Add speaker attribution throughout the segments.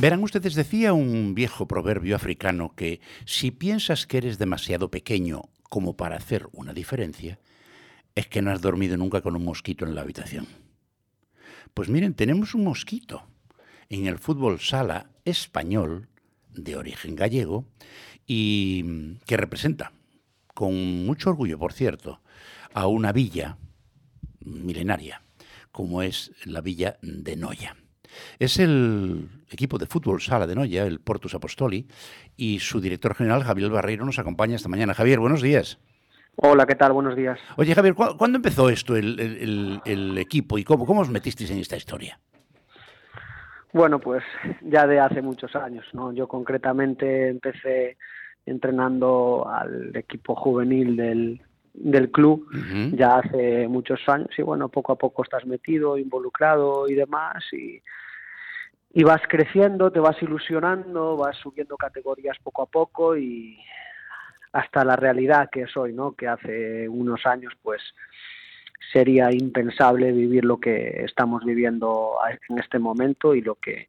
Speaker 1: Verán ustedes, decía un viejo proverbio africano que si piensas que eres demasiado pequeño como para hacer una diferencia, es que no has dormido nunca con un mosquito en la habitación. Pues miren, tenemos un mosquito en el fútbol sala español, de origen gallego, y que representa, con mucho orgullo, por cierto, a una villa milenaria, como es la villa de Noya. Es el equipo de fútbol sala de Noya, el Portus Apostoli, y su director general, Javier Barreiro, nos acompaña esta mañana. Javier, buenos días.
Speaker 2: Hola, ¿qué tal? Buenos días.
Speaker 1: Oye, Javier, ¿cuándo empezó esto, el, equipo, y cómo, cómo os metisteis en esta historia?
Speaker 2: Bueno, pues ya de hace muchos años, ¿no? Yo concretamente empecé entrenando al equipo juvenil del, del club ya hace muchos años y bueno, poco a poco estás metido, involucrado y demás y, y vas creciendo, te vas ilusionando, vas subiendo categorías poco a poco y hasta la realidad que es hoy, ¿no? Que hace unos años pues sería impensable vivir lo que estamos viviendo en este momento y lo que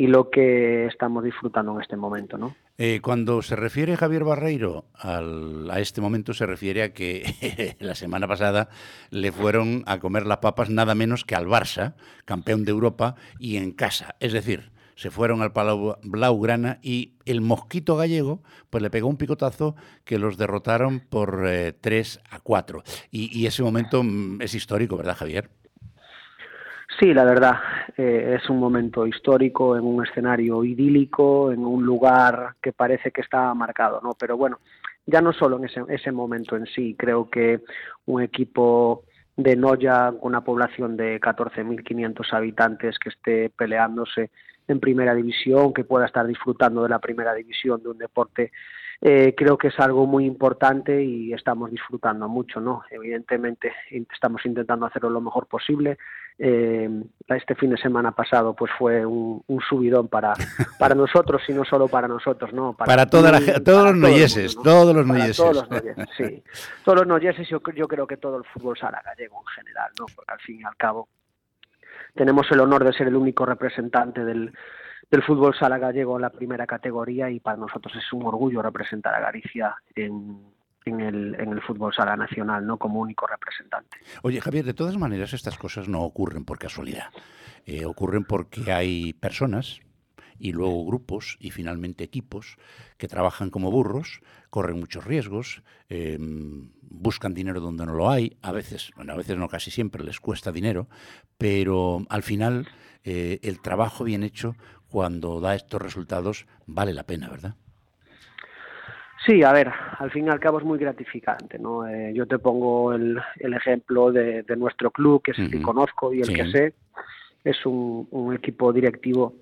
Speaker 2: y lo que estamos disfrutando en este momento, ¿no?
Speaker 1: Eh, cuando se refiere Javier Barreiro a este momento, se refiere a que la semana pasada le fueron a comer las papas nada menos que al Barça, campeón de Europa, y en casa. Es decir, se fueron al Palau Blaugrana y el mosquito gallego pues le pegó un picotazo que los derrotaron por 3 eh, a 4. y ese momento mm, es histórico, ¿verdad, Javier?
Speaker 2: Sí, la verdad, eh, es un momento histórico, en un escenario idílico, en un lugar que parece que está marcado, ¿no? Pero bueno, ya no solo en ese, ese momento en sí, creo que un equipo de Noya una población de 14.500 habitantes que esté peleándose en primera división, que pueda estar disfrutando de la primera división de un deporte eh, creo que es algo muy importante y estamos disfrutando mucho, ¿no? Evidentemente estamos intentando hacerlo lo mejor posible. Eh, este fin de semana pasado pues fue un, subidón para, para nosotros y no solo para nosotros, ¿no?
Speaker 1: Para, toda la, todos los noyeses, todos los noyeses.
Speaker 2: Todos los noyeses, sí. Todos los noyeses, yo, yo creo que todo el fútbol sala gallego en general, ¿no? Porque al fin y al cabo tenemos el honor de ser el único representante del, del fútbol sala gallego en la primera categoría y para nosotros es un orgullo representar a Galicia en, en el, en el fútbol sala nacional, ¿no? Como único representante.
Speaker 1: Oye, Javier, de todas maneras estas cosas no ocurren por casualidad. Eh, ocurren porque hay personas y luego grupos y finalmente equipos que trabajan como burros, corren muchos riesgos, em, buscan dinero donde no lo hay, a veces, bueno, a veces no casi siempre les cuesta dinero, pero al final eh, el trabajo bien hecho cuando da estos resultados vale la pena, ¿verdad?
Speaker 2: Sí, a ver, al fin y al cabo es muy gratificante, ¿no? Eh, yo te pongo el, ejemplo de, nuestro club, que es el que conozco y el que sé, es un, un equipo directivo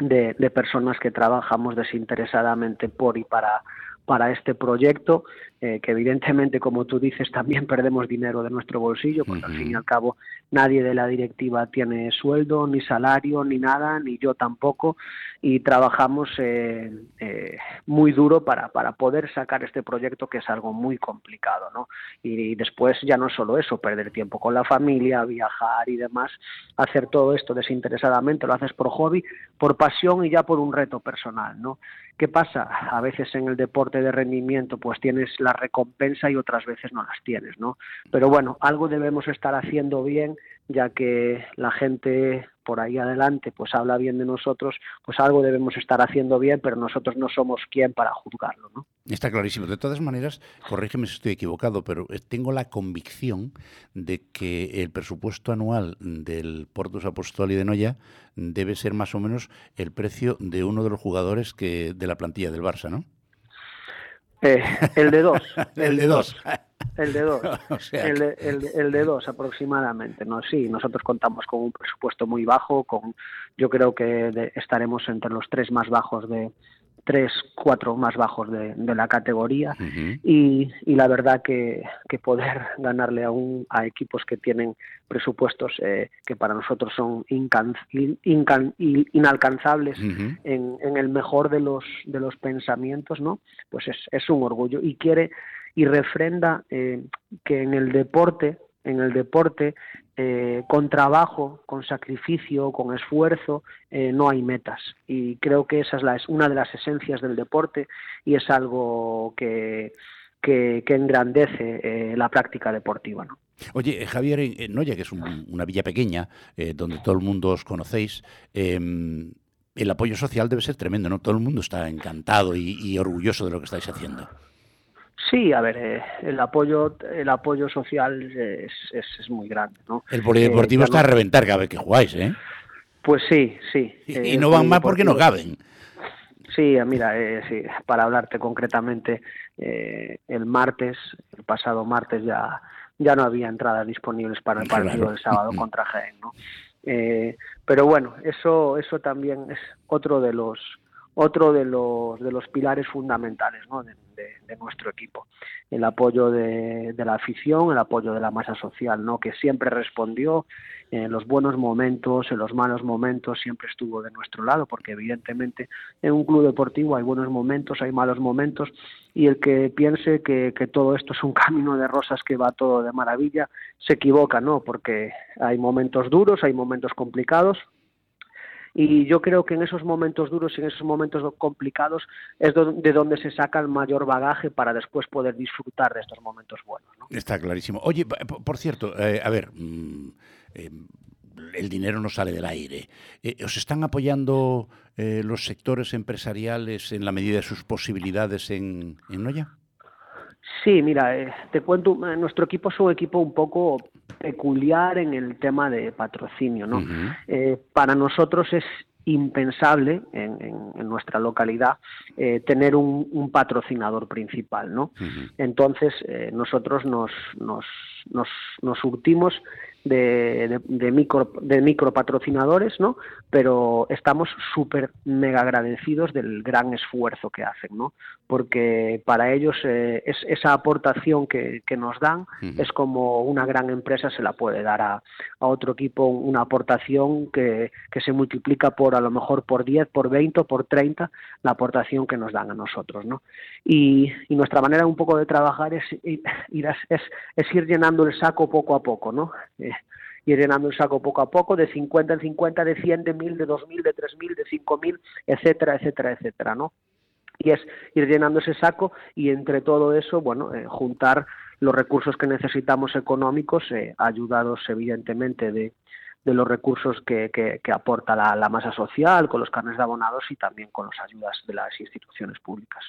Speaker 2: de, de, personas que trabajamos desinteresadamente por y para para este proyecto, eh, que evidentemente, como tú dices, también perdemos dinero de nuestro bolsillo, porque al fin y al cabo nadie de la directiva tiene sueldo, ni salario, ni nada, ni yo tampoco, y trabajamos eh, eh, muy duro para, para poder sacar este proyecto, que es algo muy complicado, ¿no? Y, después ya no solo eso, perder tiempo con la familia, viajar y demás, hacer todo esto desinteresadamente, lo haces por hobby, por pasión y ya por un reto personal, ¿no? ¿Qué pasa? A veces en el deporte de rendimiento pues tienes la recompensa y otras veces no las tienes, ¿no? Pero bueno, algo debemos estar haciendo bien ya que la gente por ahí adelante pues habla bien de nosotros, pues algo debemos estar haciendo bien, pero nosotros no somos quien para juzgarlo, ¿no?
Speaker 1: Está clarísimo. De todas maneras, corrígeme si estoy equivocado, pero eh, tengo la convicción de que el presupuesto anual del Portus Apostoli de Noya debe ser más o menos el precio de uno de los jugadores que de la plantilla del Barça, ¿no?
Speaker 2: Eh, el de dos.
Speaker 1: el, de dos.
Speaker 2: El de dos. el, de, el, de dos aproximadamente. No, sí, nosotros contamos con un presupuesto muy bajo. Con, yo creo que estaremos entre los tres más bajos de, tres, cuatro más bajos de, la categoría y, la verdad que, poder ganarle a, un, a equipos que tienen presupuestos eh, que para nosotros son inalcanzables en, el mejor de los, de los pensamientos, ¿no? Pues es, es un orgullo y quiere y refrenda eh, que en el deporte, en el deporte eh, con trabajo, con sacrificio, con esfuerzo, eh, no hay metas. Y creo que esa es la, una de las esencias del deporte y es algo que, que, engrandece eh, la práctica deportiva. ¿no?
Speaker 1: Oye, Javier, en Noya, que es una villa pequeña, donde todo el mundo os conocéis, em, el apoyo social debe ser tremendo, ¿no? Todo el mundo está encantado y orgulloso de lo que estáis haciendo.
Speaker 2: Sí, a ver, eh, el apoyo el apoyo social es, es, muy grande, ¿no?
Speaker 1: El polideportivo eh, está a reventar cada vez que jugáis, ¿eh?
Speaker 2: Pues sí, sí.
Speaker 1: Y, no van más porque no caben.
Speaker 2: Sí, mira, eh, sí, para hablarte concretamente, el martes, el pasado martes ya ya no había entradas disponibles para el partido del sábado contra Jaén, ¿no? pero bueno, eso eso también es otro de los otro de los, de los pilares fundamentales ¿no? de, nuestro equipo. El apoyo de, la afición, el apoyo de la masa social, ¿no? que siempre respondió en los buenos momentos, en los malos momentos, siempre estuvo de nuestro lado, porque evidentemente en un club deportivo hay buenos momentos, hay malos momentos, y el que piense que, que todo esto es un camino de rosas que va todo de maravilla, se equivoca, ¿no? porque hay momentos duros, hay momentos complicados, y yo creo que en esos momentos duros y en esos momentos complicados es de donde se saca el mayor bagaje para después poder disfrutar de estos momentos buenos.
Speaker 1: Está clarísimo. Oye, por cierto, eh, a ver, mm, eh, el dinero no sale del aire. Eh, ¿Os están apoyando los sectores empresariales en la medida de sus posibilidades en, en Noya?
Speaker 2: Sí, mira, eh, te cuento, eh, nuestro equipo es un equipo un poco peculiar en el tema de patrocinio, ¿no? Eh, para nosotros es impensable en, nuestra localidad tener un, patrocinador principal, ¿no? Entonces nosotros nos, nos, nos, nos surtimos de, de, micro, de micro patrocinadores, ¿no? Pero estamos súper mega agradecidos del gran esfuerzo que hacen, ¿no? Porque para ellos eh, es, esa aportación que, que nos dan es como una gran empresa se la puede dar a, a otro equipo una aportación que, que, se multiplica por a lo mejor por 10, por 20 o por 30 la aportación que nos dan a nosotros, ¿no? Y, y nuestra manera un poco de trabajar es, ir, es, es ir llenando el saco poco a poco, ¿no? Ir llenando el saco poco a poco, de 50 en 50, de 100, de 1000, de 2000, de 3000, de 5000, etcétera, etcétera, etcétera, ¿no? Y es ir llenando ese saco y entre todo eso, bueno, eh, juntar los recursos que necesitamos económicos, eh, ayudados evidentemente de, de los recursos que, que, aporta la, la, masa social, con los carnes de abonados y también con las ayudas de las instituciones públicas.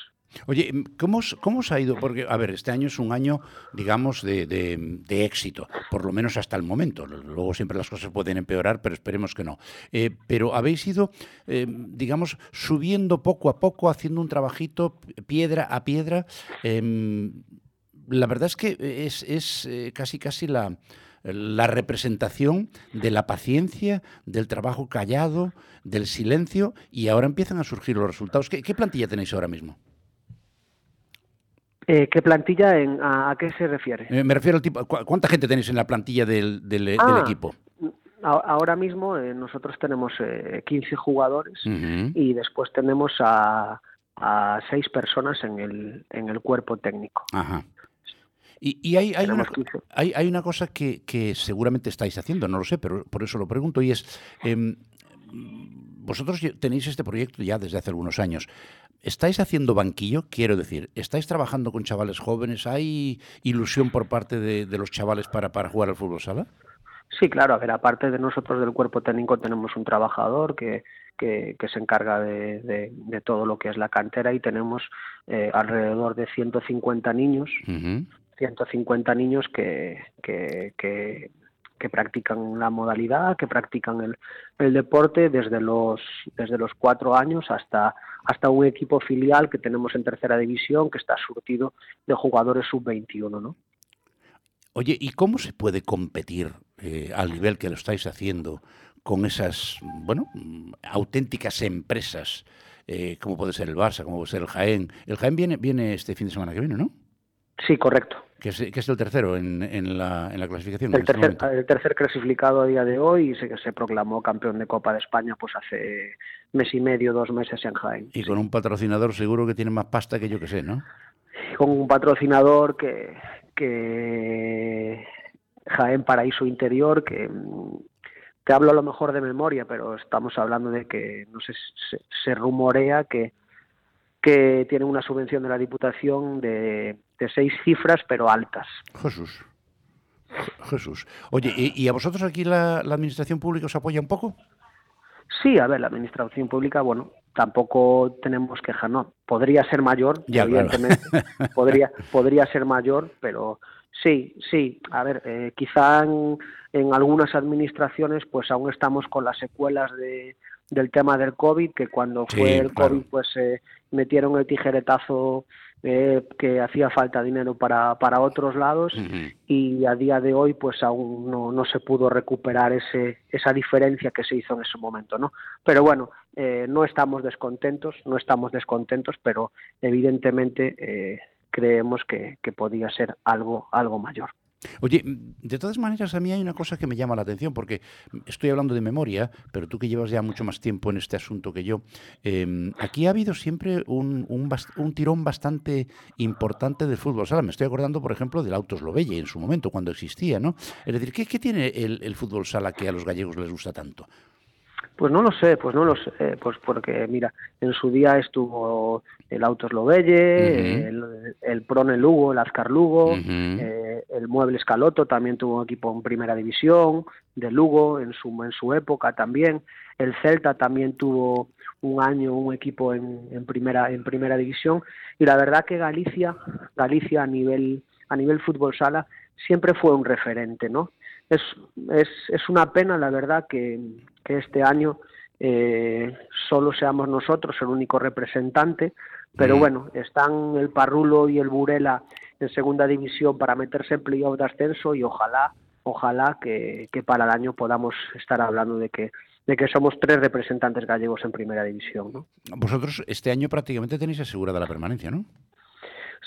Speaker 1: Oye, ¿cómo, ¿cómo os ha ido? Porque, a ver, este año es un año, digamos, de, éxito, por lo menos hasta el momento. Luego siempre las cosas pueden empeorar, pero esperemos que no. Eh, pero habéis ido, eh, digamos, subiendo poco a poco, haciendo un trabajito piedra a piedra. Em, la verdad es que es, es eh, casi, casi la, la representación de la paciencia, del trabajo callado, del silencio, y ahora empiezan a surgir los resultados. ¿Qué, qué plantilla tenéis ahora mismo?
Speaker 2: Eh, ¿Qué plantilla? En, a, qué se refiere?
Speaker 1: Eh, me refiero al tipo. ¿Cuánta gente tenéis en la plantilla del, del, ah, equipo?
Speaker 2: Ahora mismo eh, nosotros tenemos 15 jugadores y después tenemos a, a seis personas en el, en el cuerpo técnico.
Speaker 1: Ajá. Y, y hay, hay, una, hay, hay, una, cosa que, que, seguramente estáis haciendo, no lo sé, pero por eso lo pregunto, y es, em, vosotros tenéis este proyecto ya desde hace algunos años. ¿Estáis haciendo banquillo? Quiero decir, ¿estáis trabajando con chavales jóvenes? ¿Hay ilusión por parte de, los chavales para, para jugar al fútbol sala?
Speaker 2: Sí, claro. A ver, aparte de nosotros del cuerpo técnico tenemos un trabajador que, que, se encarga de, de, todo lo que es la cantera y tenemos eh, alrededor de 150 niños, 150 niños que, que, que que practican la modalidad, que practican el, el, deporte desde los, desde los cuatro años hasta, hasta un equipo filial que tenemos en tercera división que está surtido de jugadores sub-21, ¿no?
Speaker 1: Oye, ¿y cómo se puede competir eh, al nivel que lo estáis haciendo con esas, bueno, auténticas empresas, eh, como puede ser el Barça, como puede ser el Jaén? El Jaén viene, viene este fin de semana que viene, ¿no?
Speaker 2: Sí, correcto
Speaker 1: que es, que es el tercero en, en, la, en la clasificación.
Speaker 2: El, este tercer, el tercer clasificado a día de hoy y se, se proclamó campeón de Copa de España pues hace mes y medio, dos meses en Jaén.
Speaker 1: Y con un patrocinador seguro que tiene más pasta que yo que sé, ¿no?
Speaker 2: Con un patrocinador que, que Jaén Paraíso Interior, que mm, te hablo a lo mejor de memoria, pero estamos hablando de que, no sé, se, rumorea que, que tienen una subvención de la Diputación de, de seis cifras, pero altas.
Speaker 1: Jesús. Jesús. Oye, ¿y, a vosotros aquí la, Administración Pública os apoya un poco?
Speaker 2: Sí, a ver, la Administración Pública, bueno, tampoco tenemos queja, ¿no? Podría ser mayor, evidentemente, podría, podría ser mayor, pero sí, sí, a ver, eh, quizá en, algunas administraciones pues aún estamos con las secuelas de, del tema del COVID, que cuando fue el COVID pues se metieron el tijeretazo eh, que hacía falta dinero para, para otros lados y a día de hoy pues aún no, no se pudo recuperar ese, esa diferencia que se hizo en ese momento, ¿no? Pero bueno, eh, no estamos descontentos, no estamos descontentos, pero evidentemente eh, creemos que, que podía ser algo, algo mayor.
Speaker 1: Oye, de todas maneras, a mí hay una cosa que me llama la atención, porque estoy hablando de memoria, pero tú que llevas ya mucho más tiempo en este asunto que yo, em, aquí ha habido siempre un, un, tirón bastante importante del fútbol sala. Me estoy acordando, por ejemplo, del Autos Lobelle en su momento, cuando existía, ¿no? Es decir, ¿qué, qué tiene el, el fútbol sala que a los gallegos les gusta tanto?
Speaker 2: Pues no lo sé, pues no lo sé, pues porque mira, en su día estuvo el Autos Lobelle, el, el Prone Lugo, el Azcar Lugo, eh, el Mueble Escaloto también tuvo un equipo en primera división, de Lugo en su, en su época también, el Celta también tuvo un año un equipo en, en primera en primera división. Y la verdad que Galicia Galicia a nivel a nivel fútbol sala siempre fue un referente, ¿no? Es, es, es una pena, la verdad, que, que este año eh, solo seamos nosotros el único representante, pero mm. bueno, están el Parrulo y el Burela en segunda división para meterse en playoff de ascenso y ojalá, ojalá que, que para el año podamos estar hablando de que de que somos tres representantes gallegos en primera división. ¿no?
Speaker 1: Vosotros este año prácticamente tenéis asegurada la permanencia, ¿no?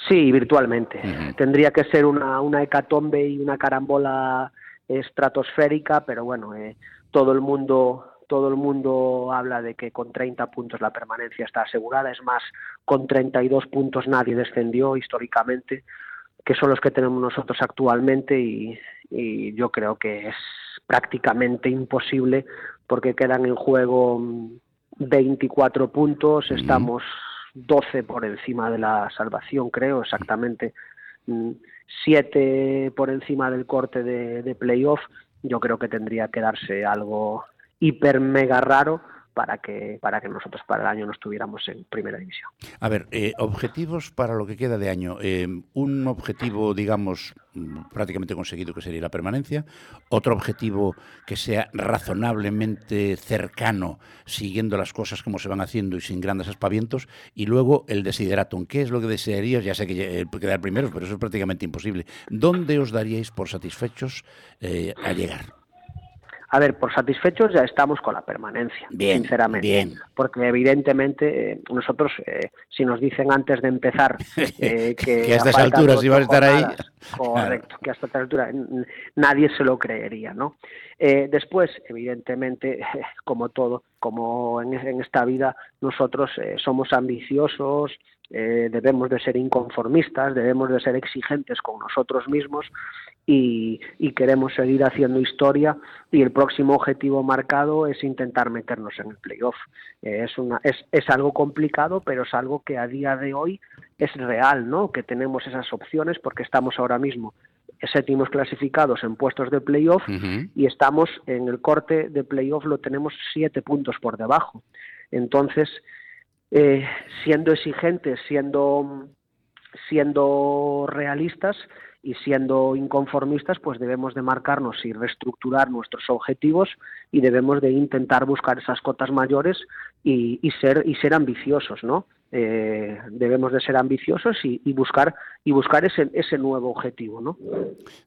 Speaker 2: Sí, virtualmente. Tendría que ser una, una hecatombe y una carambola estratosférica, pero bueno, eh, todo el mundo todo el mundo habla de que con 30 puntos la permanencia está asegurada, es más, con 32 puntos nadie descendió históricamente, que son los que tenemos nosotros actualmente y, y yo creo que es prácticamente imposible porque quedan en juego 24 puntos, estamos 12 por encima de la salvación, creo exactamente, 7 por encima del corte de, de playoff, yo creo que tendría que darse algo hiper mega raro para que, para que nosotros para el año no estuviéramos en primera división.
Speaker 1: A ver, eh, objetivos para lo que queda de año. Eh, un objetivo, digamos, prácticamente conseguido, que sería la permanencia. Otro objetivo que sea razonablemente cercano, siguiendo las cosas como se van haciendo y sin grandes aspavientos. Y luego el desideratum. ¿Qué es lo que desearías? Ya sé que eh, quedar primero, pero eso es prácticamente imposible. ¿Dónde os daríais por satisfechos a llegar?
Speaker 2: A ver, por satisfechos ya estamos con la permanencia,
Speaker 1: bien,
Speaker 2: sinceramente.
Speaker 1: Bien.
Speaker 2: Porque evidentemente eh, nosotros, eh, si nos dicen antes de empezar
Speaker 1: eh, que, a estas alturas iba a estar ahí.
Speaker 2: Correcto, que a estas alturas nadie se lo creería, ¿no? después, evidentemente, como todo, como en, esta vida, nosotros somos ambiciosos, debemos de ser inconformistas, debemos de ser exigentes con nosotros mismos y, queremos seguir haciendo historia y el próximo objetivo marcado es intentar meternos en el playoff. Eh, es algo complicado, pero es algo que a día de hoy es real, ¿no? Que tenemos esas opciones porque estamos ahora mismo séptimos clasificados en puestos de playoff y estamos en el corte de playoff lo tenemos siete puntos por debajo. Entonces, eh, siendo exigentes, siendo siendo realistas, y siendo inconformistas, pues debemos de marcarnos y reestructurar nuestros objetivos y debemos de intentar buscar esas cotas mayores y, ser y ser ambiciosos, ¿no? Eh, debemos de ser ambiciosos y, buscar y buscar ese, ese nuevo objetivo, ¿no?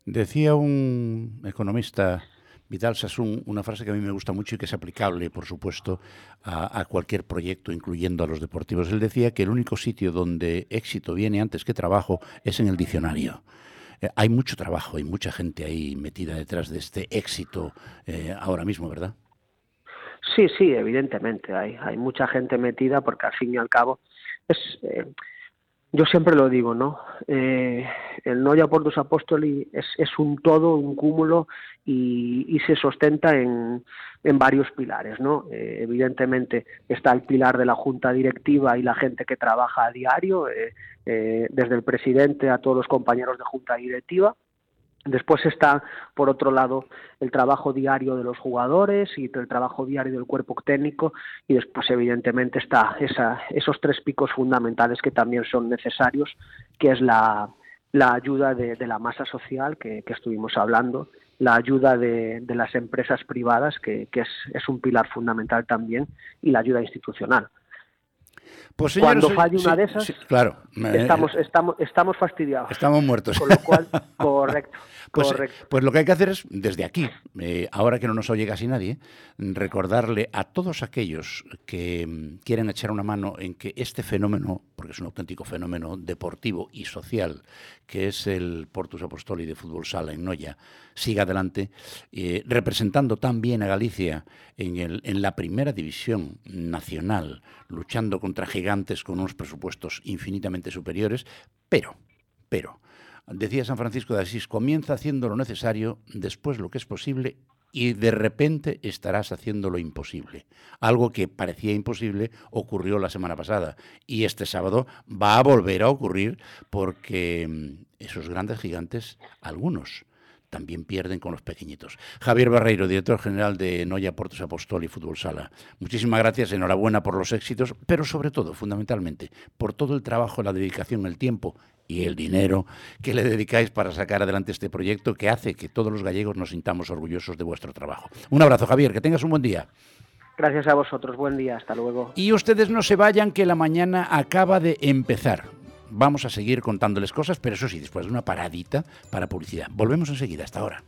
Speaker 1: Decía un economista Vital Sassoon, una frase que a mí me gusta mucho y que es aplicable, por supuesto, a, a, cualquier proyecto, incluyendo a los deportivos. Él decía que el único sitio donde éxito viene antes que trabajo es en el diccionario. Eh, hay mucho trabajo, hay mucha gente ahí metida detrás de este éxito eh, ahora mismo, ¿verdad?
Speaker 2: Sí, sí, evidentemente. Hay, hay mucha gente metida porque al fin y al cabo es... Eh, yo siempre lo digo, ¿no? Eh, el Noia Portus Apostoli es, es un todo, un cúmulo y, se sostenta en, en, varios pilares, ¿no? Eh, evidentemente está el pilar de la junta directiva y la gente que trabaja a diario, eh, desde el presidente a todos los compañeros de junta directiva, Después está, por otro lado, el trabajo diario de los jugadores y el trabajo diario del cuerpo técnico y después, evidentemente, está esa, esos tres picos fundamentales que también son necesarios, que es la, ayuda de, la masa social que, estuvimos hablando, la ayuda de, las empresas privadas, que, es un pilar fundamental también, y la ayuda institucional. Pues, Cuando falle una de esas,
Speaker 1: claro,
Speaker 2: estamos, estamos, estamos fastidiados.
Speaker 1: Estamos muertos.
Speaker 2: Con lo cual, correcto.
Speaker 1: Pues, pues, lo que hay que hacer es, desde aquí, eh, ahora que no nos oye casi nadie, recordarle a todos aquellos que mm, quieren echar una mano en que este fenómeno, porque es un auténtico fenómeno deportivo y social, que es el Portus Apostoli de Fútbol Sala en Noya, siga adelante, eh, representando también a Galicia en, el, en la primera división nacional, luchando contra gigantes con unos presupuestos infinitamente superiores, pero, pero, Decía San Francisco de Asís, comienza haciendo lo necesario, después lo que es posible y de repente estarás haciendo lo imposible. Algo que parecía imposible ocurrió la semana pasada y este sábado va a volver a ocurrir porque mm, esos grandes gigantes, algunos, también pierden con los pequeñitos. Javier Barreiro, director general de Noya Portos Apostol y Fútbol Sala. Muchísimas gracias, enhorabuena por los éxitos, pero sobre todo, fundamentalmente, por todo el trabajo, la dedicación, el tiempo y el dinero que le dedicáis para sacar adelante este proyecto que hace que todos los gallegos nos sintamos orgullosos de vuestro trabajo. Un abrazo, Javier, que tengas un buen día.
Speaker 2: Gracias a vosotros, buen día, hasta luego.
Speaker 1: Y ustedes no se vayan, que la mañana acaba de empezar. Vamos a seguir contándoles cosas, pero eso sí, después de una paradita para publicidad. Volvemos enseguida, hasta ahora.